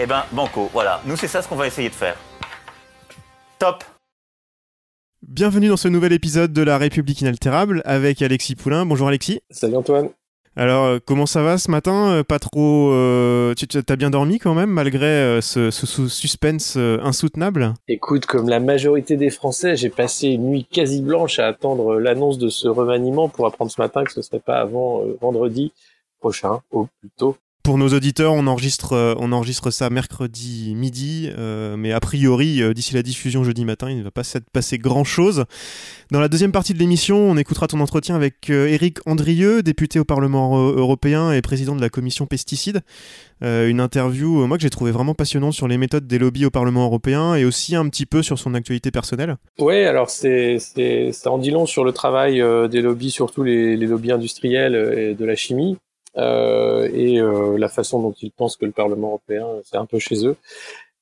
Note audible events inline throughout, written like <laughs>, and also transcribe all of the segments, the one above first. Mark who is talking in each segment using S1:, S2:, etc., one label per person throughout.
S1: Eh ben, banco, voilà. Nous, c'est ça ce qu'on va essayer de faire. Top
S2: Bienvenue dans ce nouvel épisode de La République inaltérable avec Alexis Poulain. Bonjour Alexis.
S3: Salut Antoine.
S2: Alors, euh, comment ça va ce matin? Euh, Pas trop. euh, tu as bien dormi quand même, malgré euh, ce, suspense euh, insoutenable?
S3: Écoute, comme la majorité des Français, j'ai passé une nuit quasi blanche à attendre l'annonce de ce remaniement pour apprendre ce matin que ce serait pas avant euh, vendredi prochain, au plus tôt.
S2: Pour nos auditeurs, on enregistre, euh, on enregistre ça mercredi midi, euh, mais a priori, euh, d'ici la diffusion jeudi matin, il ne va pas s'être passé grand-chose. Dans la deuxième partie de l'émission, on écoutera ton entretien avec euh, Éric Andrieux, député au Parlement européen et président de la commission pesticides. Euh, une interview, moi, que j'ai trouvé vraiment passionnante sur les méthodes des lobbies au Parlement européen et aussi un petit peu sur son actualité personnelle.
S3: Ouais, alors c'est ça en dit long sur le travail des lobbies, surtout les, lobbies industriels et de la chimie, et euh, la façon dont ils pensent que le Parlement européen c'est un peu chez eux.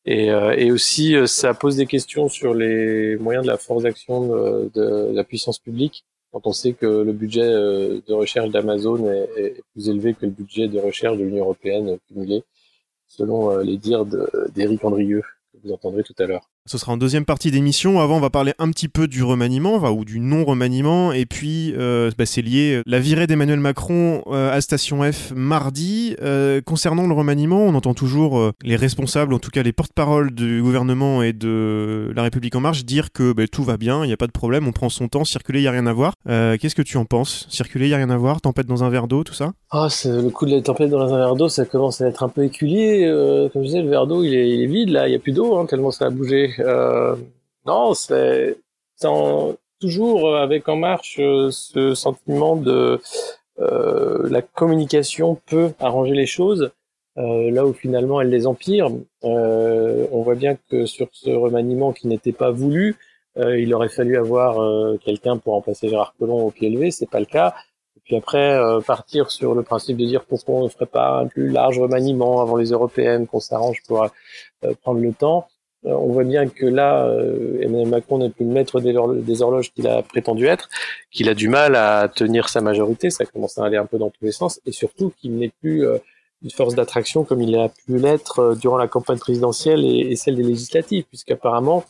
S3: Et, euh, et aussi, euh, ça pose des questions sur les moyens de la force d'action de, de la puissance publique. Quand on sait que le budget euh, de recherche d'Amazon est, plus élevé que le budget de recherche de l'Union européenne cumulé, selon euh, les dires d'Éric Andrieux, que vous entendrez tout à l'heure.
S2: Ce sera en deuxième partie d'émission. Avant, on va parler un petit peu du remaniement, ou du non-remaniement. Et puis, euh, bah, c'est lié. La virée d'Emmanuel Macron euh, à Station F mardi. Euh, concernant le remaniement, on entend toujours euh, les responsables, en tout cas les porte-paroles du gouvernement et de La République En Marche, dire que bah, tout va bien, il n'y a pas de problème, on prend son temps, circuler, il n'y a rien à voir. Euh, Qu'est-ce que tu en penses? Circuler, il n'y a rien à voir, tempête dans un verre d'eau, tout ça?
S3: Ah, le coup de la tempête dans un verre d'eau, ça commence à être un peu éculier. Euh, comme je disais, le verre d'eau, il est, vide là, il y a plus d'eau, hein, tellement ça a bougé. Euh, non, c'est toujours avec En Marche euh, ce sentiment de euh, la communication peut arranger les choses. euh, là où finalement elle les empire, Euh, on voit bien que sur ce remaniement qui n'était pas voulu, euh, il aurait fallu avoir quelqu'un pour remplacer Gérard Collomb au pied levé, c'est pas le cas. Et puis après, partir sur le principe de dire pourquoi on ne ferait pas un plus large remaniement avant les européennes, qu'on s'arrange pour prendre le temps. Euh, on voit bien que là, euh, Emmanuel Macron n'est plus le maître des, horlo- des horloges qu'il a prétendu être, qu'il a du mal à tenir sa majorité, ça commence à aller un peu dans tous les sens, et surtout qu'il n'est plus euh, une force d'attraction comme il a pu l'être durant la campagne présidentielle et, celle des législatives, puisqu'apparemment,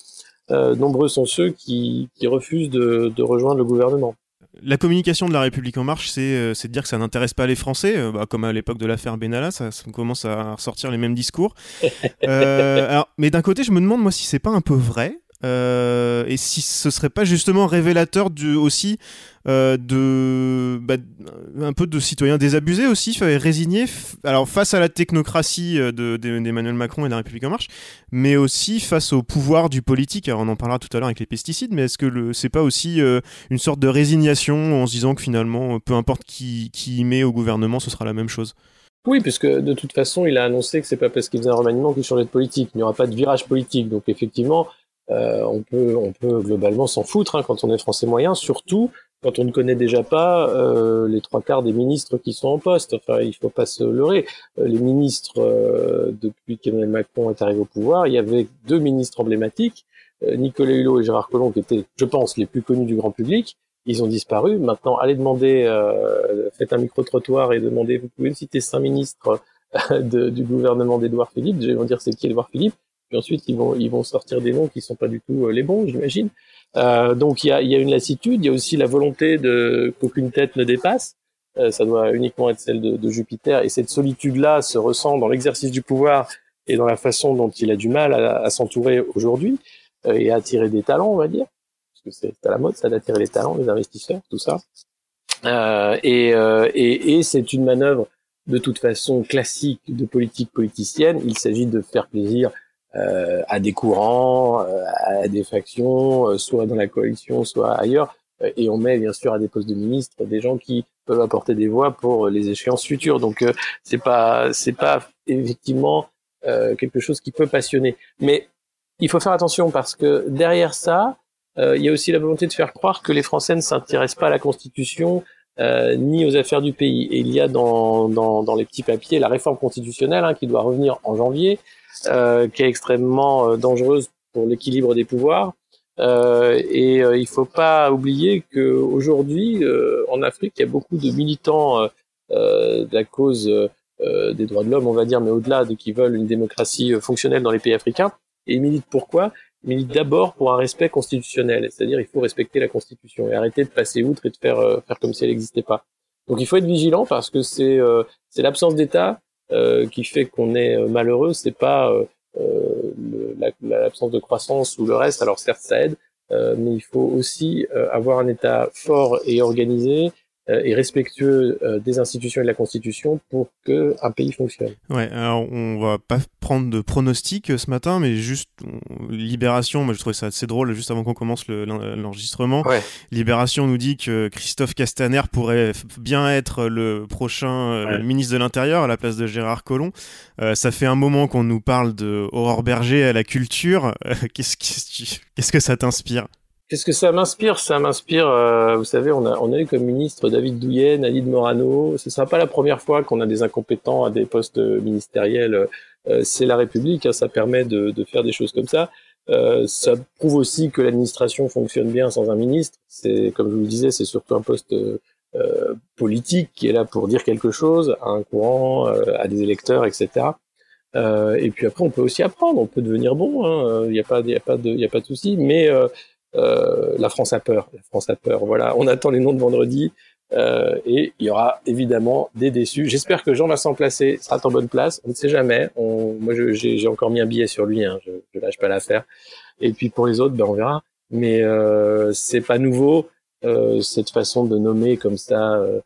S3: nombreux sont ceux qui, refusent de rejoindre le gouvernement.
S2: La communication de la République en marche, c'est euh, c'est de dire que ça n'intéresse pas les Français, euh, bah, comme à l'époque de l'affaire Benalla, ça, ça commence à ressortir les mêmes discours. <laughs> Euh, alors, mais d'un côté, je me demande moi si c'est pas un peu vrai. Euh, et si ce serait pas justement révélateur du, aussi euh, de bah, un peu de citoyens désabusés aussi résignés alors face à la technocratie euh, de- de- d'Emmanuel Macron et de la République en marche mais aussi face au pouvoir du politique alors on en parlera tout à l'heure avec les pesticides mais est-ce que c'est pas aussi une sorte de résignation en se disant que finalement, peu importe qui, qui y met au gouvernement, ce sera la même chose?
S3: Oui, puisque de toute façon, il a annoncé que c'est pas parce qu'il faisait un remaniement qu'il changeait de politique. Il n'y aura pas de virage politique. Donc effectivement, euh, on peut, on peut globalement s'en foutre hein, quand on est français moyen, surtout quand on ne connaît déjà pas euh, les trois quarts des ministres qui sont en poste. Enfin, il faut pas se leurrer. Euh, les ministres, euh, depuis qu'Emmanuel Macron est arrivé au pouvoir, il y avait deux ministres emblématiques, euh, Nicolas Hulot et Gérard Collomb, qui étaient, je pense, les plus connus du grand public. Ils ont disparu. Maintenant, allez demander, euh, faites un micro-trottoir et demandez, vous pouvez me citer cinq ministres du gouvernement d'Édouard Philippe. Ils vont dire c'est qui Édouard Philippe. Puis ensuite, ils vont, ils vont sortir des noms qui sont pas du tout euh, les bons, j'imagine. Euh, donc, il y a, il y a une lassitude. Il y a aussi la volonté de qu'aucune tête ne dépasse. Euh, ça doit uniquement être celle de, de Jupiter. Et cette solitude-là se ressent dans l'exercice du pouvoir et dans la façon dont il a du mal à, s'entourer aujourd'hui euh, et à attirer des talents, on va dire. Parce que c'est à la mode, ça, d'attirer les talents, les investisseurs, tout ça. Euh, et euh, et, et c'est une manœuvre de toute façon classique de politique politicienne. Il s'agit de faire plaisir à des courants, euh, à des factions, euh, soit dans la coalition, soit ailleurs. Euh, Et on met bien sûr à des postes de ministres des gens qui peuvent apporter des voix pour les échéances futures. Donc euh, c'est pas c'est pas effectivement quelque chose qui peut passionner. Mais il faut faire attention parce que derrière ça, il y a aussi la volonté de faire croire que les Français ne s'intéressent pas à la Constitution ni aux affaires du pays. Et il y a dans, dans, dans les petits papiers la réforme constitutionnelle hein, qui doit revenir en janvier, euh, qui est extrêmement dangereuse pour l'équilibre des pouvoirs. Euh, et euh, il faut pas oublier que aujourd'hui, euh, en Afrique, il y a beaucoup de militants de la cause des droits de l'homme, on va dire, mais au-delà de qui veulent une démocratie fonctionnelle dans les pays africains. Et ils militent pourquoi Ils militent d'abord pour un respect constitutionnel, c'est-à-dire il faut respecter la Constitution et arrêter de passer outre et de faire faire comme si elle n'existait pas. Donc il faut être vigilant parce que c'est l'absence d'État qui fait qu'on est malheureux. C'est pas l'absence de croissance ou le reste. Alors certes, ça aide, euh, mais il faut aussi euh, avoir un État fort et organisé euh, et respectueux euh, des institutions et de la Constitution pour que un pays fonctionne.
S2: Ouais, alors on va pas prendre de pronostics euh, ce matin, mais juste Libération, moi je trouvais ça assez drôle juste avant qu'on commence l'enregistrement.
S3: ouais.
S2: Libération nous dit que Christophe Castaner pourrait bien être le prochain ouais. ministre de l'Intérieur à la place de Gérard Collomb. Euh, ça fait un moment qu'on nous parle de Aurore Berger à la culture. Qu'est-ce qu'est-ce que ça t'inspire?
S3: Qu'est-ce que ça m'inspire? Ça m'inspire, euh, vous savez, on a, on a eu comme ministre David Douillet, Nadine Morano. Ce sera pas la première fois qu'on a des incompétents à des postes ministériels. Euh, c'est la République, hein, ça permet de, de, faire des choses comme ça. Euh, ça prouve aussi que l'administration fonctionne bien sans un ministre. C'est, comme je vous le disais, c'est surtout un poste euh, politique qui est là pour dire quelque chose à un courant, euh, à des électeurs, etc. Euh, et puis après, on peut aussi apprendre, on peut devenir bon. Hein. Il n'y a pas, a pas de, a pas de souci. Mais euh, la France a peur. La France a peur. Voilà, on attend les noms de vendredi. Euh, et il y aura évidemment des déçus. J'espère que Jean-Vincent Placé sera en bonne place. On ne sait jamais. On, moi, j'ai encore mis un billet sur lui. Hein. Je, je lâche pas l'affaire. Et puis pour les autres, ben on verra. Mais euh, c'est pas nouveau euh, cette façon de nommer comme ça euh,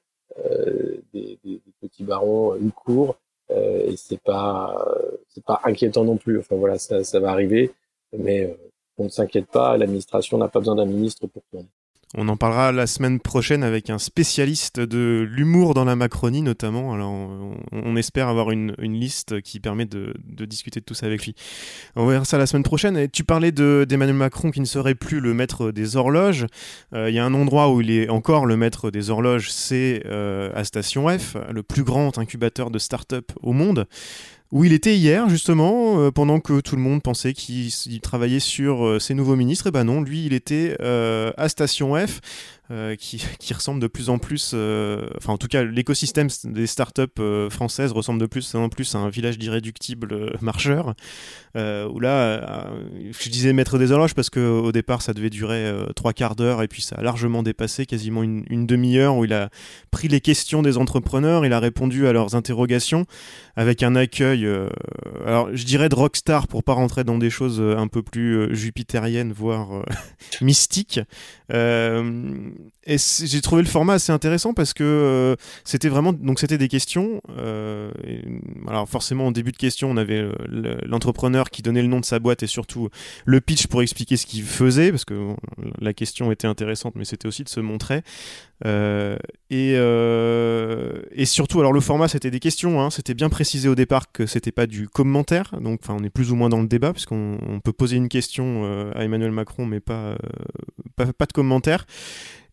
S3: des, des, des, petits barons une cour. Et c'est pas c'est pas inquiétant non plus. Enfin voilà, ça, ça va arriver. Mais on ne s'inquiète pas, l'administration n'a pas besoin d'un ministre pour tourner.
S2: On en parlera la semaine prochaine avec un spécialiste de l'humour dans la Macronie notamment. Alors on, espère avoir une, liste qui permet de, discuter de tout ça avec lui. On verra ça la semaine prochaine. Tu parlais d'Emmanuel Macron qui ne serait plus le maître des horloges. Il euh, y a un endroit où il est encore le maître des horloges, c'est euh, à Station F, le plus grand incubateur de start-up au monde où il était hier justement, euh, pendant que tout le monde pensait qu'il travaillait sur euh, ses nouveaux ministres. Et ben non, lui, il était euh, à Station F, euh, <laughs> qui, ressemble de plus en plus, euh, enfin en tout cas l'écosystème des startups euh, françaises ressemble de plus en plus à un village d'irréductibles <laughs> marcheurs, où là, je disais maître des horloges parce qu'au départ ça devait durer trois quarts d'heure et puis ça a largement dépassé quasiment une, une demi-heure où il a pris les questions des entrepreneurs, il a répondu à leurs interrogations avec un accueil, alors je dirais de rockstar pour pas rentrer dans des choses un peu plus jupitériennes, voire <laughs> mystiques et j'ai trouvé le format assez intéressant parce que euh, c'était vraiment donc c'était des questions. Euh, et, alors forcément en début de question on avait euh, l'entrepreneur qui donnait le nom de sa boîte et surtout le pitch pour expliquer ce qu'il faisait parce que la question était intéressante mais c'était aussi de se montrer. Et, surtout, alors le format c'était des questions, hein, c'était bien précisé au départ que c'était pas du commentaire, donc on est plus ou moins dans le débat, puisqu'on on peut poser une question à Emmanuel Macron, mais pas, pas, pas, de commentaire.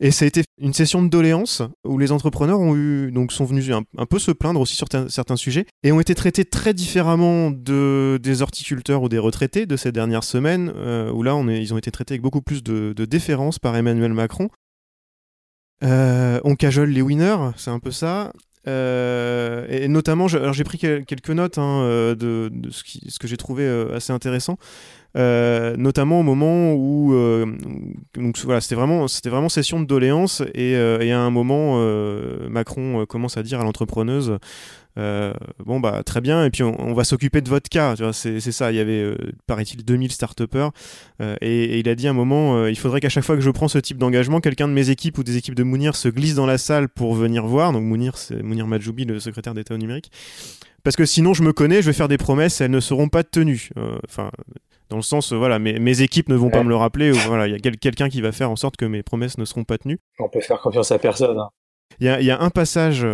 S2: Et ça a été une session de doléances où les entrepreneurs ont eu, donc sont venus un, peu se plaindre aussi sur certains sujets et ont été traités très différemment de, des horticulteurs ou des retraités de ces dernières semaines, euh, où là ils ont été traités avec beaucoup plus de, déférence par Emmanuel Macron. Euh, on cajole les winners, c'est un peu ça. Euh, et notamment, j'ai pris quelques notes hein, de, ce, que j'ai trouvé assez intéressant. Euh, notamment au moment où euh, voilà c'était vraiment c'était vraiment session de doléances et, euh, à un moment Macron commence à dire à l'entrepreneuse bon bah très bien et puis on, va s'occuper de votre cas c'est ça il y avait paraît-il 2000 start et, et, il a dit à un moment il faudrait qu'à chaque fois que je prends ce type d'engagement quelqu'un de mes équipes ou des équipes de Mounir se glisse dans la salle pour venir voir donc Mounir c'est Mounir Majoubi le secrétaire d'État au numérique parce que sinon je me connais je vais faire des promesses elles ne seront pas tenues enfin dans le sens, voilà, mes, mes équipes ne vont ouais. pas me le rappeler, ou voilà, il y a quel, quelqu'un qui va faire en sorte que mes promesses ne seront pas tenues.
S3: On peut faire confiance à personne. Hein.
S2: Il hein. y, a, y, a, un passage,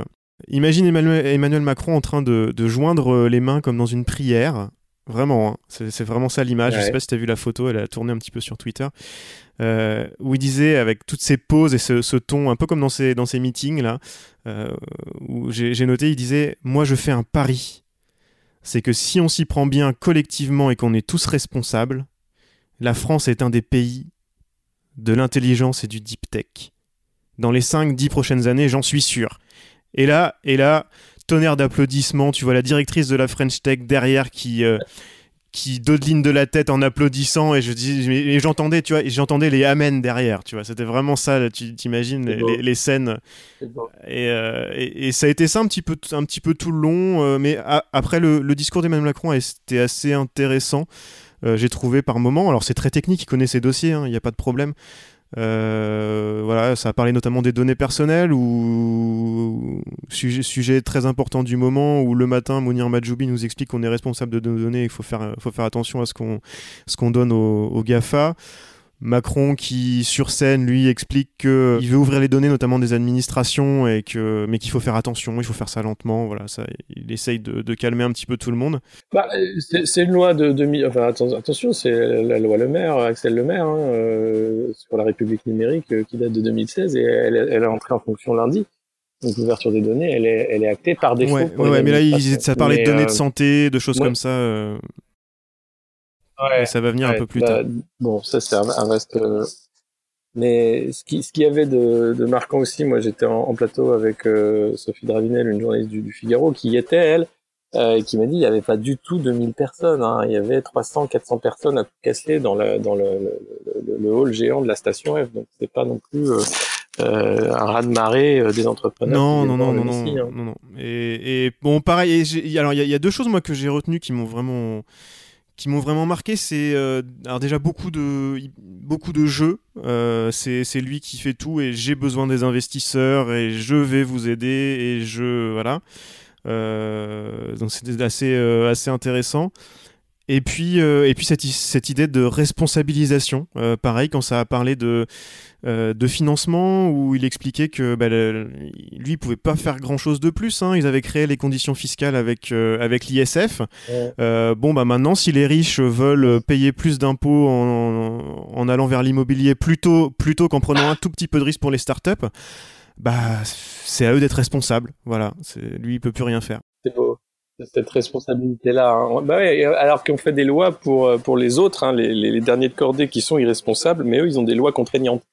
S2: imagine Emmanuel, Emmanuel, Macron en train de, de, joindre les mains comme dans une prière, Vraiment, hein. c'est vraiment ça l'image. Je
S3: Ouais.
S2: sais pas si tu as vu la photo, elle a tourné un petit peu sur Twitter. euh, où il disait, avec toutes ces pauses et ce, ce ton, un peu comme dans ses, dans ses meetings, là, euh, où j'ai j'ai noté, il disait Moi, je fais un pari. C'est que si on s'y prend bien collectivement et qu'on est tous responsables, la France est un des pays de l'intelligence et du deep tech. Dans les 5-10 prochaines années, j'en suis sûr. Et là, et là, tonnerre d'applaudissements. Tu vois la directrice de la French Tech derrière qui, euh, qui dodeline de la tête en applaudissant. Et je dis, et j'entendais, tu vois, j'entendais les amen derrière. Tu vois, c'était vraiment ça. tu t'imagines les, scènes.
S3: C'est bon.
S2: Et, euh, et- et ça a été ça un petit peu, un petit peu tout le long. euh, mais a- après, le, le discours d'Emmanuel Macron était assez intéressant. euh, J'ai trouvé par moment. Alors, c'est très technique, il connaît ses dossiers, hein, il n'y a pas de problème. Euh, voilà, ça a parlé notamment des données personnelles ou sujet, très important du moment où le matin Mounir Majoubi nous explique qu'on est responsable de nos données et qu'il faut faire, faut faire attention à ce qu'on ce qu'on donne aux, aux GAFA. Macron qui sur scène lui explique que il veut ouvrir les données notamment des administrations et que mais qu'il faut faire attention, il faut faire ça lentement, voilà, ça il essaye de, de calmer un petit peu tout le monde.
S3: Bah, euh, c'est une loi de 2000. Enfin, atten- attention, c'est la loi Le Maire, Axel Le Maire, hein, euh, sur la République numérique, euh, qui date de 2016 et elle, est- elle est entrée en fonction lundi. Donc l'ouverture des données, elle est, elle est actée par défaut.
S2: Ouais, ouais, mais là il, ça parlait de données
S3: euh,
S2: de santé, de choses
S3: ouais.
S2: comme ça. euh,
S3: ouais,
S2: mais ça va venir un peu plus
S3: bah,
S2: tard.
S3: Bon, ça c'est un, un reste. euh, Mais ce qui, ce qui y avait de, de marquant aussi, moi j'étais en, en plateau avec euh, Sophie Dravinel, une journaliste du, du Figaro, qui y était elle, euh, et qui m'a dit il n'y avait pas du tout 2000 personnes, hein, il y avait 300, 400 personnes à tout casser dans, le, dans le, le, le, le hall géant de la station F, donc c'est pas non plus euh, euh, un raz-de-marée euh, des entrepreneurs.
S2: Non, non, non,
S3: hein.
S2: non, non. Et, et bon, pareil. et alors, il y, y a deux choses moi que j'ai retenues qui m'ont vraiment, qui m'ont vraiment marqué. C'est euh, alors déjà beaucoup de, beaucoup de jeux. Euh, c'est lui qui fait tout et j'ai besoin des investisseurs et je vais vous aider et je voilà. Euh, donc c'était assez, assez intéressant. Et puis, euh, et puis cette, idée de responsabilisation, euh, pareil, quand ça a parlé de, euh, de financement, où il expliquait que bah, le- lui, il pouvait pas faire grand-chose de plus. hein. Ils avaient créé les conditions fiscales avec, avec l'ISF.
S3: Ouais.
S2: Bon, bah maintenant, si les riches veulent payer plus d'impôts en, en allant vers l'immobilier plutôt, plutôt qu'en prenant un tout petit peu de risque pour les startups, bah c'est à eux d'être responsables. Voilà, lui, il peut plus rien faire.
S3: Cette responsabilité-là. hein. Bah ouais, alors qu'on fait des lois pour, euh, pour les autres, hein, les, les, les derniers de cordée qui sont irresponsables, mais eux, ils ont des lois contraignantes.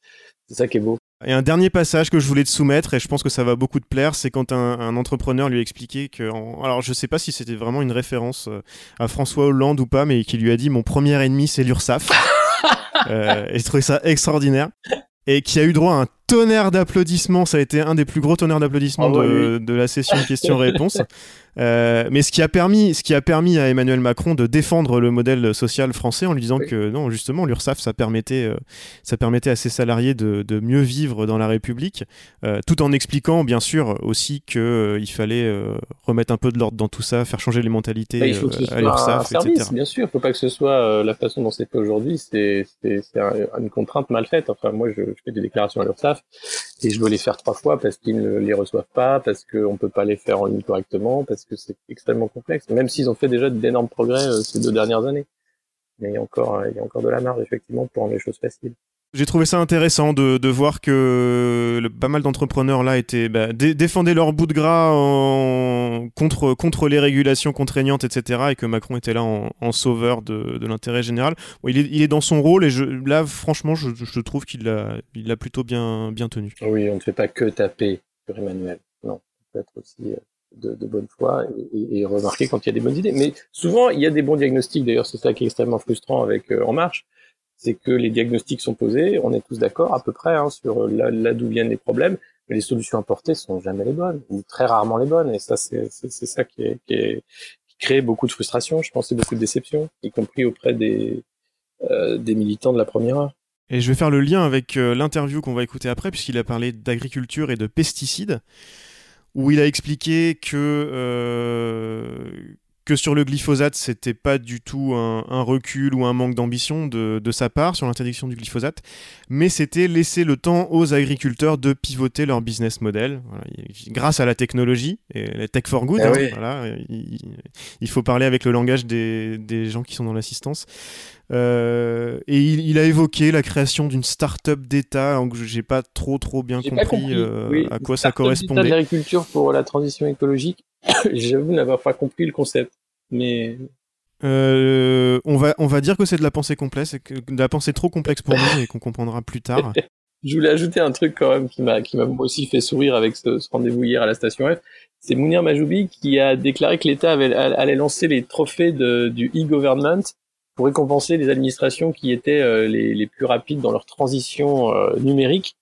S3: C'est ça qui est beau.
S2: Et un dernier passage que je voulais te soumettre, et je pense que ça va beaucoup te plaire, c'est quand un, un entrepreneur lui a expliqué que. en- Alors, je sais pas si c'était vraiment une référence euh, à François Hollande ou pas, mais qui lui a dit Mon premier ennemi, c'est l'URSSAF. <laughs> euh, et je trouvais ça extraordinaire. Et qui a eu droit à un tonnerre d'applaudissements. Ça a été un des plus gros tonnerres d'applaudissements
S3: Ah
S2: de, de la session questions-réponses. <laughs> Euh, mais ce qui, a permis, ce qui a permis à Emmanuel Macron de défendre le modèle social français en lui disant
S3: Oui.
S2: que non, justement, l'URSSAF, ça permettait, euh, ça permettait à ses salariés de, de mieux vivre dans la République, euh, tout en expliquant, bien sûr, aussi qu'il fallait euh, remettre un peu de l'ordre dans tout ça, faire changer les mentalités
S3: Bah, il faut que ce
S2: à l'URSSAF, etc.
S3: bien sûr. Il faut pas que ce soit la façon dont c'est fait aujourd'hui. C'est c'est- c'est un- une contrainte mal faite. Enfin, moi, je, je fais des déclarations à l'URSSAF et je dois les faire trois fois parce qu'ils ne les reçoivent pas, parce qu'on peut pas les faire en ligne correctement, parce que c'est extrêmement complexe. Même s'ils ont fait déjà d'énormes progrès euh, ces deux dernières années. Mais il y a encore, euh, il y a encore de la marge, effectivement, pour rendre les choses faciles.
S2: J'ai trouvé ça intéressant de, de voir que le- pas mal d'entrepreneurs là étaient bah, dé- défendaient leur bout de gras en- contre contre les régulations contraignantes, etc. Et que Macron était là en, en sauveur de, de l'intérêt général. Bon, il, est, il est dans son rôle et je, là, franchement, je, je trouve qu'il l'a il l'a plutôt bien bien tenu.
S3: Oui, on ne fait pas que taper sur Emmanuel. Non, on peut être aussi euh, de, de bonne foi et remarquer quand il y a des bonnes idées. Mais souvent, il y a des bons diagnostics. D'ailleurs, c'est ça qui est extrêmement frustrant avec euh, En Marche, c'est que les diagnostics sont posés, on est tous d'accord à peu près hein, sur là, là d'où viennent les problèmes, mais les solutions apportées sont jamais les bonnes ou très rarement les bonnes. Et ça, c'est ça qui, crée beaucoup de frustration. Je pense et beaucoup de déception, y compris auprès des euh, militants de la première heure.
S2: Et je vais faire le lien avec euh, l'interview qu'on va écouter après, puisqu'il a parlé d'agriculture et de pesticides, où il a expliqué que, euh, que sur le glyphosate, c'était pas du tout un, un, recul ou un manque d'ambition de, de, sa part sur l'interdiction du glyphosate, mais c'était laisser le temps aux agriculteurs de pivoter leur business model voilà, grâce à la technologie et la tech for good. Ah hein, oui. voilà, il, il, faut parler avec le langage des, des gens qui sont dans l'assistance. Euh, et il, il, a évoqué la création d'une start-up d'État, donc j'ai pas trop trop bien compris,
S3: pas compris.
S2: Euh,
S3: oui,
S2: à quoi ça correspondait.
S3: l'agriculture pour la transition écologique. <coughs> J'avoue n'avoir pas compris le concept, mais
S2: euh, on, va, on va dire que c'est de la pensée complexe, de la pensée trop complexe pour nous et qu'on comprendra plus tard. <laughs>
S3: Je voulais ajouter un truc quand même qui m'a qui m'a aussi fait sourire avec ce, ce rendez-vous hier à la station F. C'est Mounir Majoubi qui a déclaré que l'État allait lancer les trophées de, du e-government pour récompenser les administrations qui étaient euh, les, les, plus rapides dans leur transition euh, numérique.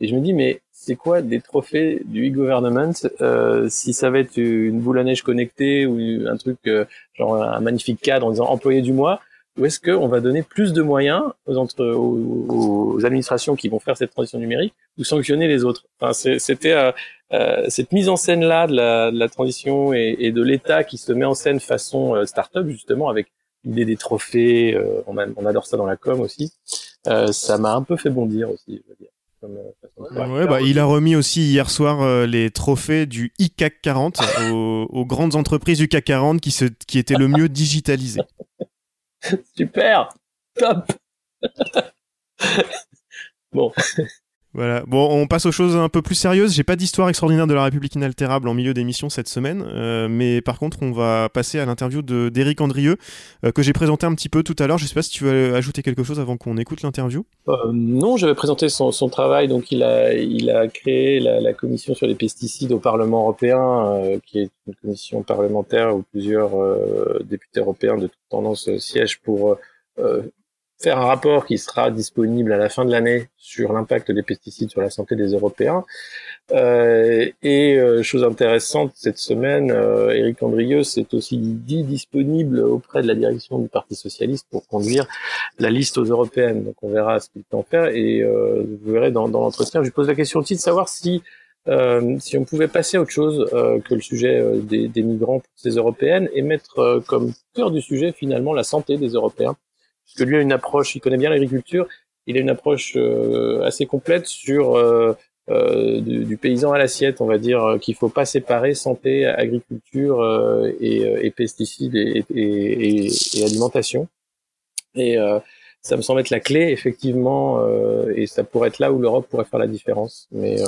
S3: Et je me dis, mais c'est quoi des trophées du e-government euh, si ça va être une boule à neige connectée ou un truc euh, genre un magnifique cadre en disant employé du mois ou est-ce qu'on va donner plus de moyens aux, entre, aux, aux, administrations qui vont faire cette transition numérique ou sanctionner les autres? Enfin, C'était euh, euh, cette mise en scène là de la, de la transition et, et de l'État qui se met en scène façon start-up justement avec l'idée des trophées. Euh, on, a, on, adore ça dans la com aussi. ça m'a un peu fait bondir aussi. Je veux dire.
S2: Comme, euh, ouais, bah, il a remis aussi hier soir euh, les trophées du ICAC 40 <laughs> aux, aux, grandes entreprises du CAC 40 qui, se, qui étaient le mieux digitalisées.
S3: Super, top. <laughs> bon.
S2: Voilà. Bon, on passe aux choses un peu plus sérieuses. J'ai pas d'histoire extraordinaire de la République inaltérable en milieu d'émission cette semaine, euh, mais par contre, on va passer à l'interview d'Éric Andrieux euh, que j'ai présenté un petit peu tout à l'heure. Je sais pas si tu veux ajouter quelque chose avant qu'on écoute l'interview.
S3: Euh, non, j'avais présenté son, son, travail. Donc, il a, créé la, la commission sur les pesticides au Parlement européen, qui est une commission parlementaire où plusieurs députés européens de toute tendance siègent pour faire un rapport qui sera disponible à la fin de l'année sur l'impact des pesticides sur la santé des Européens. Euh, et euh, chose intéressante cette semaine, euh, Éric Andrieux s'est aussi dit disponible auprès de la direction du Parti socialiste pour conduire la liste aux européennes. Donc on verra ce qu'il peut en faire et euh, vous verrez dans, dans l'entretien. Je pose la question aussi de savoir si euh, si on pouvait passer à autre chose euh, que le sujet euh, des, des, migrants pour ces européennes et mettre comme cœur du sujet finalement la santé des Européens que lui a une approche, il connaît bien l'agriculture, il a une approche euh, assez complète sur euh, euh, du, paysan à l'assiette, on va dire qu'il faut pas séparer santé, agriculture et, et, pesticides et, et, et, alimentation. Et ça me semble être la clé, effectivement, et ça pourrait être là où l'Europe pourrait faire la différence. Mais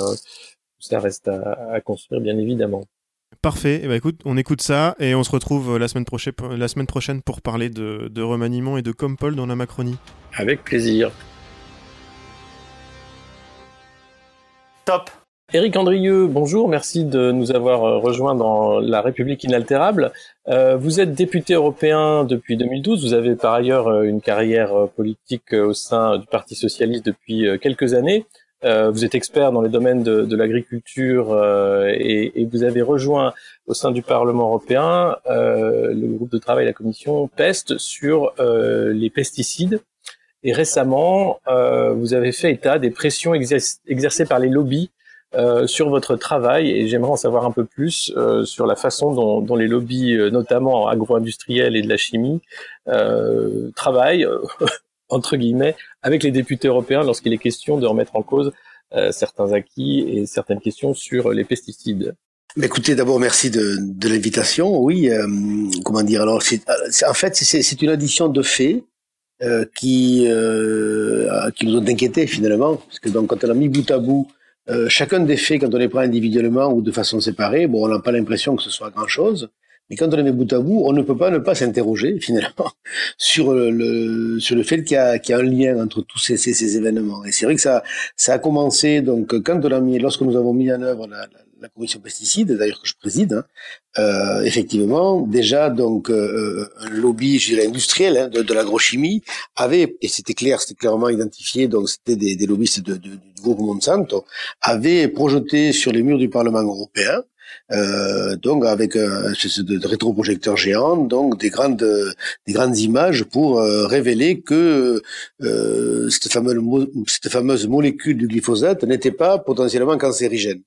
S3: ça reste à, à construire, bien évidemment.
S2: Parfait. Eh ben, écoute, on écoute ça et on se retrouve la semaine prochaine, la semaine prochaine pour parler de, de remaniement et de Compol dans la Macronie.
S3: Avec plaisir.
S1: Top.
S3: Éric Andrieux, bonjour, merci de nous avoir rejoint dans La République inaltérable. Euh, vous êtes député européen depuis 2012, vous avez par ailleurs une carrière politique au sein du Parti socialiste depuis quelques années. Euh, vous êtes expert dans les domaines de, de l'agriculture euh, et, et, vous avez rejoint au sein du Parlement européen euh, le groupe de travail, la commission PEST, sur euh, les pesticides. Et récemment, euh, vous avez fait état des pressions exercées par les lobbies sur votre travail et j'aimerais en savoir un peu plus sur la façon dont, dont les lobbies, notamment agro-industriels et de la chimie, travaillent entre guillemets, avec les députés européens lorsqu'il est question de remettre en cause euh, certains acquis et certaines questions sur les pesticides.
S4: Écoutez, d'abord, merci de, l'invitation. Oui, euh, comment dire Alors, en fait, c'est une addition de faits euh, qui qui nous ont inquiétés finalement, parce que donc quand on a mis bout à bout chacun des faits, quand on les prend individuellement ou de façon séparée, bon, on n'a pas l'impression que ce soit grand chose. Mais quand on les met bout à bout, on ne peut pas ne pas s'interroger finalement <laughs> sur le sur le fait qu'il y a qu'il y a un lien entre tous ces, ces, ces événements. Et c'est vrai que ça ça a commencé donc quand on a mis lorsque nous avons mis en œuvre la, la, la commission pesticides, d'ailleurs que je préside, hein, euh, effectivement déjà donc euh, un lobby je dirais industriel hein, de, de l'agrochimie avait et c'était clair c'était clairement identifié donc c'était des, des lobbyistes de, de, du groupe Monsanto avait projeté sur les murs du Parlement européen euh, donc avec un de, de rétroprojecteur géant, donc des grandes des grandes images pour euh, révéler que euh, cette fameuse cette fameuse molécule du glyphosate n'était pas potentiellement cancérigène.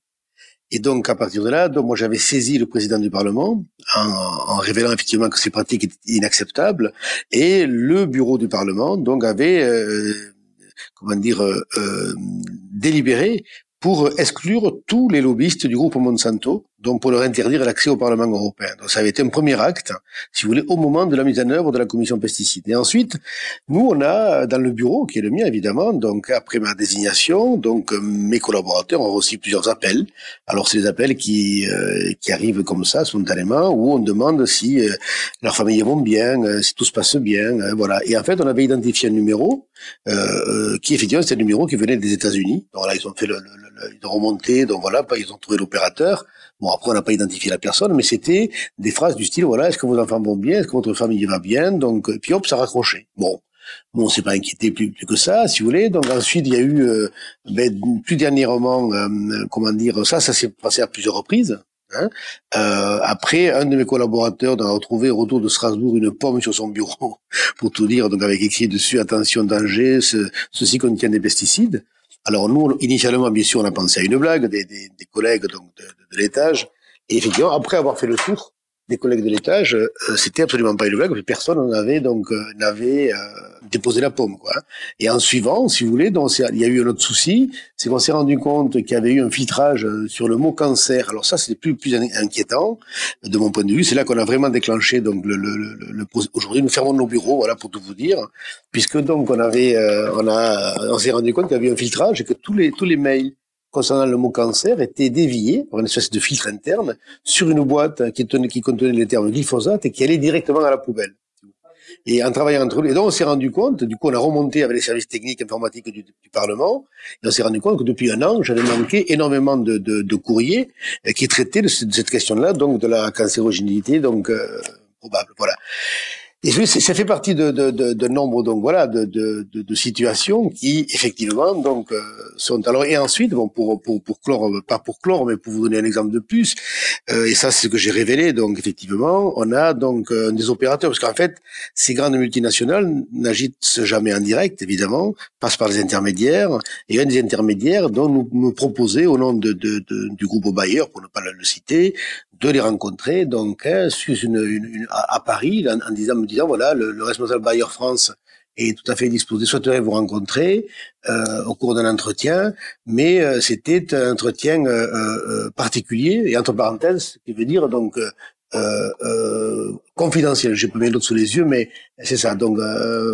S4: Et donc, à partir de là, donc, moi, j'avais saisi le président du Parlement en, en, révélant effectivement que ces pratiques étaient inacceptables. Et le bureau du Parlement, donc, avait, euh, comment dire, euh, euh délibéré pour exclure tous les lobbyistes du groupe Monsanto, donc pour leur interdire l'accès au Parlement européen. Donc ça avait été un premier acte, si vous voulez, au moment de la mise en œuvre de la commission pesticides. Et ensuite, nous, on a dans le bureau, qui est le mien évidemment, donc après ma désignation, donc mes collaborateurs ont reçu plusieurs appels. Alors c'est des appels qui euh, qui arrivent comme ça, spontanément, où on demande si euh, leurs familles vont bien, euh, si tout se passe bien, voilà. Et en fait, on avait identifié un numéro qui effectivement c'était un numéro qui venait des États-Unis. Donc là, ils ont fait le, le une remontée, donc voilà, ils ont trouvé l'opérateur. Bon, après, on n'a pas identifié la personne, mais c'était des phrases du style, voilà, est-ce que vos enfants vont bien, est-ce que votre famille va bien, donc, puis hop, ça raccrochait. Bon. Bon, on s'est pas inquiété plus, plus, que ça, si vous voulez. Donc ensuite, il y a eu, euh, ben, plus dernièrement, euh, comment dire, ça, ça s'est passé à plusieurs reprises. Hein. Euh, après, un de mes collaborateurs a retrouvé au retour de Strasbourg une pomme sur son bureau, <laughs> pour tout dire, donc avec écrit dessus attention danger, ceci contient des pesticides. Alors nous, initialement, bien sûr, on a pensé à une blague des, collègues donc de, de, l'étage. Et effectivement, après avoir fait le tour des collègues de l'étage, euh, c'était absolument pas une blague, personne n'avait donc euh, n'avait euh, déposé la pomme, quoi. Et en suivant, si vous voulez, donc il y a eu un autre souci, c'est qu'on s'est rendu compte qu'il y avait eu un filtrage sur le mot cancer. Alors ça, c'était plus plus inquiétant de mon point de vue. C'est là qu'on a vraiment déclenché donc le, le, le, le aujourd'hui nous fermons nos bureaux, voilà pour tout vous dire, puisque donc on avait on a on s'est rendu compte qu'il y avait un filtrage et que tous les tous les mails concernant le mot cancer était dévié par une espèce de filtre interne sur une boîte qui, tenait, qui contenait les termes glyphosate et qui allait directement à la poubelle. Et en travaillant entre eux, et donc on s'est rendu compte, du coup on a remonté avec les services techniques informatiques du, Parlement, et on s'est rendu compte que depuis un an, j'avais manqué énormément de courriers euh, qui traitaient de, cette question-là, donc de la cancérogénité, donc euh, probable. Voilà. Et ça fait partie de, de, de, nombre donc voilà de, de, situations qui effectivement donc euh, sont alors et ensuite bon pour pour pour clore pas pour clore mais pour vous donner un exemple de plus euh, et ça c'est ce que j'ai révélé donc effectivement on a donc euh, des opérateurs parce qu'en fait ces grandes multinationales n'agissent jamais en direct évidemment passent par les intermédiaires et un des intermédiaires dont nous nous proposer au nom de, du groupe Bayer pour ne pas le citer de les rencontrer donc hein, une, une, à, Paris en, disant me disant voilà le, responsable Bayer France est tout à fait disposé, souhaiterait vous rencontrer euh, au cours d'un entretien, mais euh, c'était un entretien euh, euh, particulier et entre parenthèses, qui veut dire donc confidentiel. J'ai pas mes notes sous les yeux, mais c'est ça, donc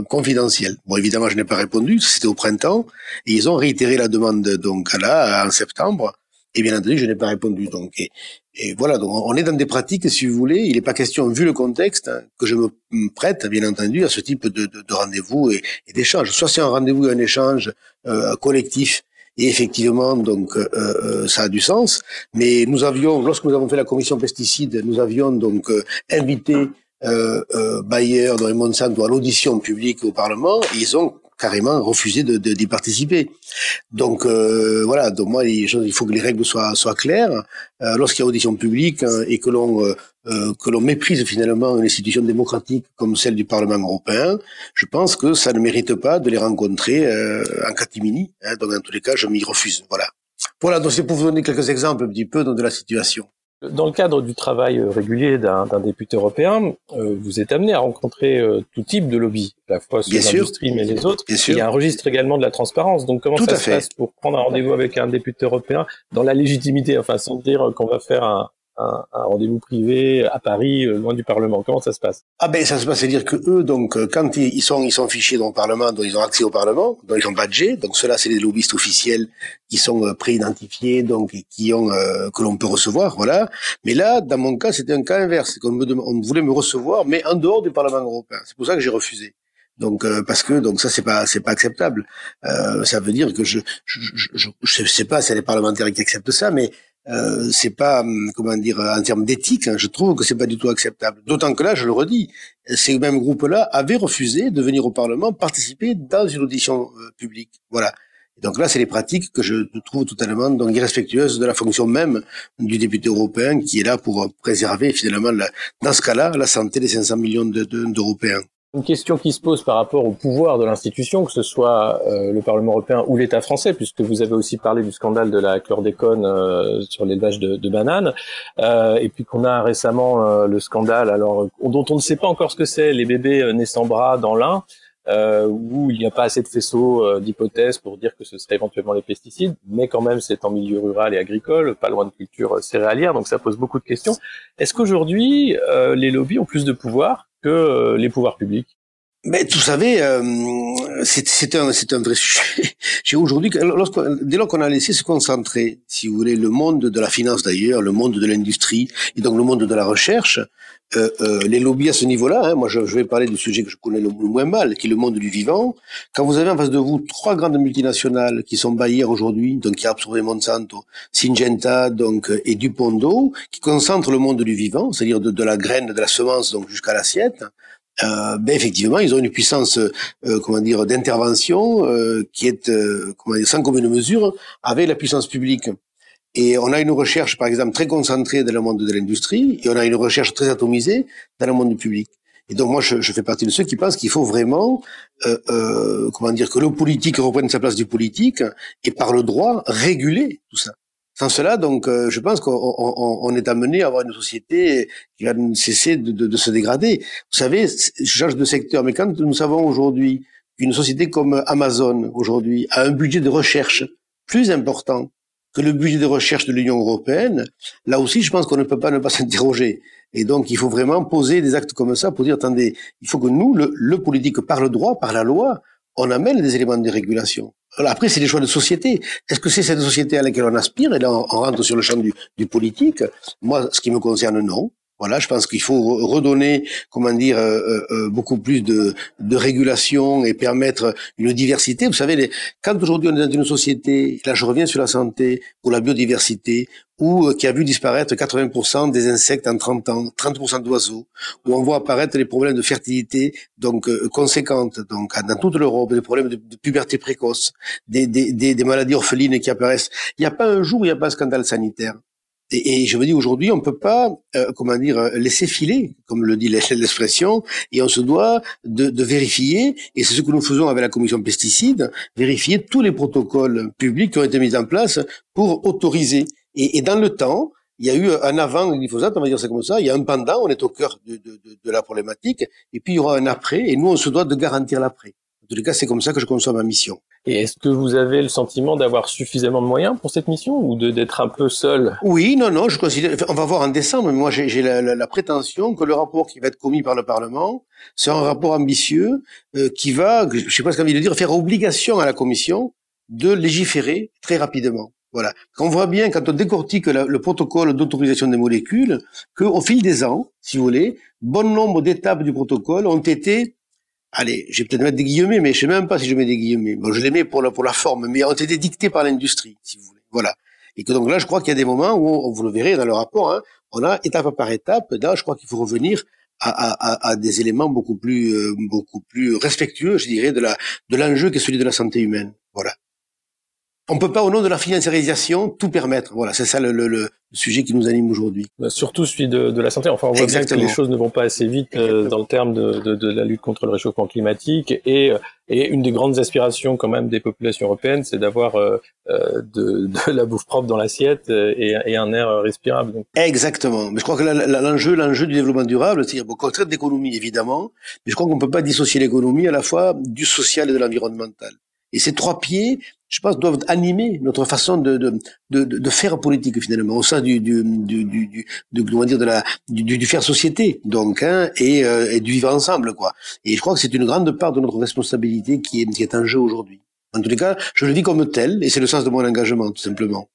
S4: confidentiel. Bon, évidemment, je n'ai pas répondu, c'était au printemps, et ils ont réitéré la demande donc là en septembre. Et bien entendu, je n'ai pas répondu. Donc, et, voilà, donc on est dans des pratiques, si vous voulez, il n'est pas question, vu le contexte, hein, que je me prête, bien entendu, à ce type de, de, de rendez-vous et, et d'échange. Soit c'est un rendez-vous et un échange euh, collectif, et effectivement, donc, euh, euh, ça a du sens. Mais nous avions, lorsque nous avons fait la commission pesticides, nous avions donc euh, invité euh, Bayer, dans les Monsanto, à l'audition publique au Parlement. Et ils ont carrément refusé de, d'y participer. Donc euh, voilà, donc moi il faut que les règles soient, claires. Euh, lorsqu'il y a audition publique hein, et que l'on euh, euh, que l'on méprise finalement une institution démocratique comme celle du Parlement européen, je pense que ça ne mérite pas de les rencontrer en catimini. Hein, donc dans tous les cas, je m'y refuse. Voilà. Voilà, donc c'est pour vous donner quelques exemples un petit peu de la situation.
S3: Dans le cadre du travail euh, régulier d'un député européen, euh, vous êtes amené à rencontrer euh, tout type de lobby, à la fois sur l'industrie mais les autres. Il y a un registre également de la transparence. Donc comment ça se passe pour prendre un rendez-vous avec un député européen dans la légitimité, enfin sans dire qu'on va faire un, un, rendez-vous privé à Paris, euh, loin du Parlement Comment ça se passe?
S4: Ah ben ça se passe, c'est-à-dire que eux, donc, euh, quand ils sont, ils sont fichés dans le Parlement, donc ils ont accès au Parlement, donc ils sont badgés, donc ceux-là, c'est les lobbyistes officiels qui sont euh, pré-identifiés, donc qui ont que l'on peut recevoir, voilà. Mais là, dans mon cas, c'était un cas inverse, qu'on me on voulait me recevoir, mais en dehors du Parlement européen. C'est pour ça que j'ai refusé. Donc parce que donc ça c'est pas c'est pas acceptable. Euh, ça veut dire que je je, je je sais pas si les parlementaires qui acceptent ça, mais euh, c'est pas hum, comment dire en termes d'éthique, hein, je trouve que c'est pas du tout acceptable. D'autant que là, je le redis, ces mêmes groupes-là avaient refusé de venir au Parlement participer dans une audition euh, publique. Voilà. Donc là, c'est les pratiques que je trouve totalement donc irrespectueuses de la fonction même du député européen qui est là pour préserver finalement, la, dans ce cas-là, la santé des 500 millions d'Européens.
S3: Une question qui se pose par rapport au pouvoir de l'institution, que ce soit euh, le Parlement européen ou l'État français, puisque vous avez aussi parlé du scandale de la chlordécone euh, sur l'élevage de, de, bananes, euh, et puis qu'on a récemment euh, le scandale, alors dont on ne sait pas encore ce que c'est, les bébés nés sans bras dans l'Ain, où il n'y a pas assez de faisceaux d'hypothèses pour dire que ce serait éventuellement les pesticides, mais quand même c'est en milieu rural et agricole, pas loin de culture céréalière, donc ça pose beaucoup de questions. Est-ce qu'aujourd'hui les lobbies ont plus de pouvoir que euh, les pouvoirs publics
S4: mais vous savez, euh, c'est un, un vrai sujet. <laughs> Aujourd'hui, dès lors qu'on a laissé se concentrer, si vous voulez, le monde de la finance d'ailleurs, le monde de l'industrie et donc le monde de la recherche, euh, euh, les lobbies à ce niveau-là, hein, moi je, je, vais parler du sujet que je connais le, moins mal, qui est le monde du vivant. Quand vous avez en face de vous trois grandes multinationales qui sont Bayer aujourd'hui, donc qui a absorbé Monsanto, Syngenta donc et Dupondo, qui concentrent le monde du vivant, c'est-à-dire de, de, la graine, de la semence donc jusqu'à l'assiette euh, ben effectivement, ils ont une puissance, euh, comment dire, d'intervention euh, qui est, euh, comment dire, sans commune mesure avec la puissance publique. Et on a une recherche, par exemple, très concentrée dans le monde de l'industrie, et on a une recherche très atomisée dans le monde du public. Et donc moi, je, je fais partie de ceux qui pensent qu'il faut vraiment, euh, comment dire, que le politique reprenne sa place du politique et par le droit réguler tout ça. Sans cela, donc, euh, je pense qu'on est amené à avoir une société qui va cesser de, se dégrader. Vous savez, je change de secteur, mais quand nous savons aujourd'hui qu'une société comme Amazon, aujourd'hui, a un budget de recherche plus important que le budget de recherche de l'Union européenne, là aussi, je pense qu'on ne peut pas ne pas <laughs> s'interroger. Et donc, il faut vraiment poser des actes comme ça pour dire, attendez, il faut que nous, le, le politique, par le droit, par la loi, on amène des éléments de régulation. Après, c'est des choix de société. Est-ce que c'est cette société à laquelle on aspire Et là, on, rentre sur le champ du politique? Moi, ce qui me concerne, non. Voilà, je pense qu'il faut redonner, comment dire, euh, euh, euh, beaucoup plus de, de, régulation et permettre une diversité. Vous savez, les, quand aujourd'hui on est dans une société, là je reviens sur la santé ou la biodiversité, ou qui a vu disparaître 80% des insectes en 30 ans, 30% d'oiseaux, où on voit apparaître les problèmes de fertilité donc conséquentes, donc dans toute l'Europe, des problèmes de, puberté précoce, des, des, des, des maladies orphelines qui apparaissent. Il n'y a pas un jour où il n'y a pas un scandale sanitaire. Et, je me dis aujourd'hui, on ne peut pas, euh, comment dire, euh, laisser filer, comme le dit <laughs> l'expression, et on se doit de, vérifier, et c'est ce que nous faisons avec la commission pesticides, vérifier tous les protocoles publics qui ont été mis en place pour autoriser. Et, dans le temps, il y a eu un avant le glyphosate, on va dire ça comme ça, il y a un pendant, on est au cœur de la problématique, et puis il y aura un après, et nous on se doit de garantir l'après. En tous les cas, c'est comme ça que je conçois ma mission.
S3: Et est-ce que vous avez le sentiment d'avoir suffisamment de moyens pour cette mission ou d'être un peu seul?
S4: Oui, non, non, je considère. On va voir en décembre, mais moi j'ai la, la, la, prétention que le rapport qui va être commis par le Parlement, c'est un rapport ambitieux euh, qui va, je sais pas ce qu'on envie de dire, faire obligation à la Commission de légiférer très rapidement. Voilà. On voit bien quand on décortique le protocole d'autorisation des molécules, qu'au fil des ans, si vous voulez, bon nombre d'étapes du protocole ont été allez, je vais peut-être mettre des guillemets, mais je sais même pas si je mets des guillemets. Bon, je les mets pour la, pour la forme, mais ont été dictés par l'industrie, si vous voulez. Voilà. Et que donc là, je crois qu'il y a des moments où, vous le verrez dans le rapport, hein, on a étape par étape. Là, je crois qu'il faut revenir à, à, à, des éléments beaucoup plus, euh, beaucoup plus respectueux, je dirais, de la, de l'enjeu qui est celui de la santé humaine. Voilà on peut pas, au nom de la financiarisation, tout permettre. Voilà, c'est ça le, le, sujet qui nous anime aujourd'hui.
S3: Bah, surtout celui de, de, la santé. Enfin, on voit bien que les choses ne vont pas assez vite euh, dans le terme de, de, de, la lutte contre le réchauffement climatique. Et, euh, et une des grandes aspirations quand même des populations européennes, c'est d'avoir euh, <laughs> de, la bouffe propre dans l'assiette et, et, un air respirable. Donc.
S4: Exactement. Mais je crois que l'enjeu, l'enjeu du développement durable, c'est-à-dire qu'on traite d'économie évidemment, mais je crois qu'on peut pas dissocier l'économie à la fois du social et de l'environnemental. Et ces trois pieds, je pense, doivent animer notre façon de, de, de, de faire politique finalement au sein du, du, du, du de, comment dire, de la, du, du faire société, donc, hein, et, euh, et du vivre ensemble, quoi. Et je crois que c'est une grande part de notre responsabilité qui est, qui est en jeu aujourd'hui. En tous les cas, je le vis comme tel, et c'est le sens de mon engagement, tout simplement.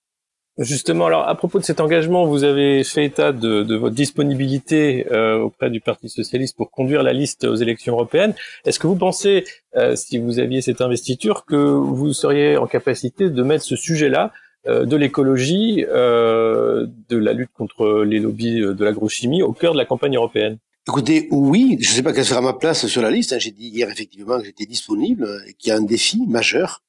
S3: Justement, alors à propos de cet engagement, vous avez fait état de, de votre disponibilité euh, auprès du Parti socialiste pour conduire la liste aux élections européennes. Est-ce que vous pensez, euh, si vous aviez cette investiture, que vous seriez en capacité de mettre ce sujet-là euh, de l'écologie, euh, de la lutte contre les lobbies de l'agrochimie au cœur de la campagne européenne?
S4: Écoutez, oui, je ne sais pas quelle sera ma place sur la liste. Hein. J'ai dit hier effectivement que j'étais disponible, qu'il y a un défi majeur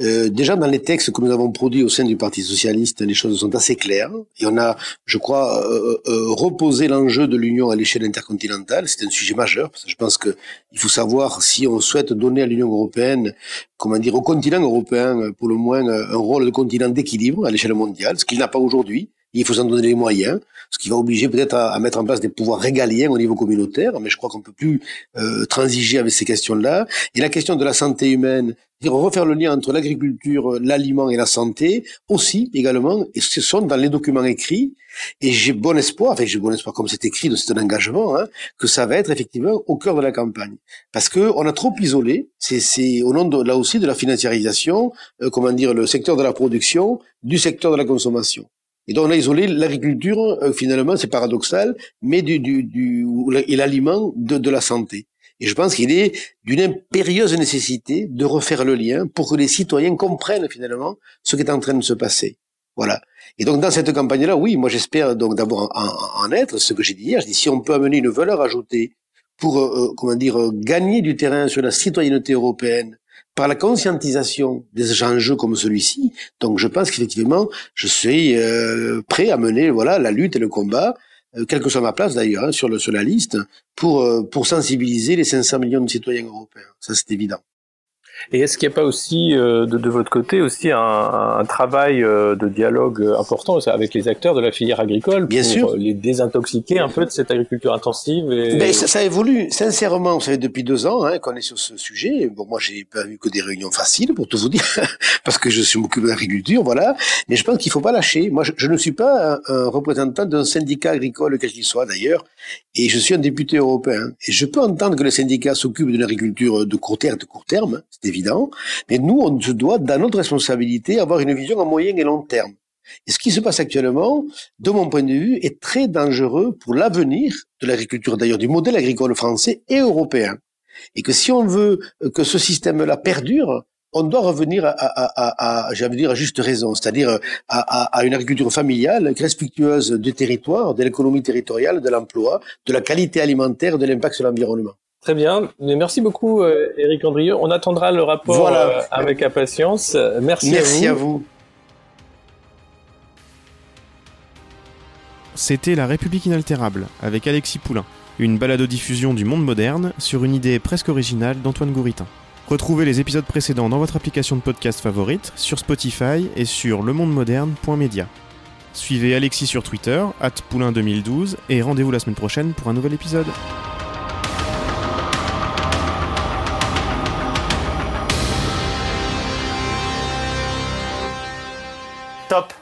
S4: Euh, déjà dans les textes que nous avons produits au sein du Parti socialiste, les choses sont assez claires et on a, je crois, euh, euh, reposé l'enjeu de l'Union à l'échelle intercontinentale. C'est un sujet majeur je pense que il faut savoir si on souhaite donner à l'Union européenne, comment dire, au continent européen, pour le moins, un rôle de continent d'équilibre à l'échelle mondiale, ce qu'il n'a pas aujourd'hui. Il faut s'en donner les moyens, ce qui va obliger peut-être à, mettre en place des pouvoirs régaliens au niveau communautaire, mais je crois qu'on peut plus euh, transiger avec ces questions-là. Et la question de la santé humaine, dire refaire le lien entre l'agriculture, l'aliment et la santé, aussi également, et ce sont dans les documents écrits. Et j'ai bon espoir, enfin j'ai bon espoir comme c'est écrit, c'est un engagement, hein, que ça va être effectivement au cœur de la campagne, parce que on a trop isolé. C'est au nom de, là aussi de la financiarisation, euh, comment dire, le secteur de la production du secteur de la consommation. Et donc on a isolé l'agriculture, euh, finalement, c'est paradoxal, mais du, du, du et l'aliment de, de la santé. Et je pense qu'il est d'une impérieuse nécessité de refaire le lien pour que les citoyens comprennent finalement ce qui est en train de se passer. Voilà. Et donc dans cette campagne-là, oui, moi j'espère donc d'abord en, en, être, ce que j'ai dit hier, je dis si on peut amener une valeur ajoutée pour, euh, euh, comment dire, gagner du terrain sur la citoyenneté européenne, par la conscientisation des enjeux comme celui-ci. Donc je pense qu'effectivement, je suis euh, prêt à mener voilà la lutte et le combat, euh, quelle que soit ma place d'ailleurs hein, sur, le, sur la liste, pour, euh, pour sensibiliser les 500 millions de citoyens européens. Ça c'est évident.
S3: Et est-ce qu'il n'y a pas aussi euh, de, de, votre côté aussi un, un travail euh, de dialogue important avec les acteurs de la filière agricole
S4: Bien
S3: pour
S4: sûr.
S3: les désintoxiquer un peu de cette agriculture intensive et...
S4: Ben, ça, ça, évolue. Sincèrement, vous savez, depuis deux ans hein, qu'on est sur ce sujet. Bon, moi, j'ai pas eu que des réunions faciles, pour tout vous dire, <laughs> parce que je suis m'occupe de l'agriculture, voilà. Mais je pense qu'il faut pas lâcher. Moi, je, je ne suis pas un, un représentant d'un syndicat agricole, quel qu'il soit d'ailleurs, et je suis un député européen. Et je peux entendre que les syndicats s'occupent de l'agriculture de court terme, de court terme, c'est Mais nous, on se doit, dans notre responsabilité, avoir une vision à moyen et long terme. Et ce qui se passe actuellement, de mon point de vue, est très dangereux pour l'avenir de l'agriculture, d'ailleurs du modèle agricole français et européen. Et que si on veut que ce système-là perdure, on doit revenir à, j'allais dire à juste raison, c'est-à-dire à, une agriculture familiale respectueuse du territoire, de l'économie territoriale, de l'emploi, de la qualité alimentaire, de l'impact sur l'environnement.
S3: Très bien, mais merci beaucoup euh, Eric Andrieux. On attendra le rapport
S4: voilà.
S3: euh, avec impatience. Merci,
S4: merci
S3: à
S4: vous. À vous.
S2: C'était La République inaltérable avec Alexis Poulain, une balado-diffusion du monde moderne sur une idée presque originale d'Antoine Gouritin. Retrouvez les épisodes précédents dans votre application de podcast favorite, sur Spotify et sur lemondemoderne.media. Suivez Alexis sur Twitter, poulain2012, et rendez-vous la semaine prochaine pour un nouvel épisode.
S1: Top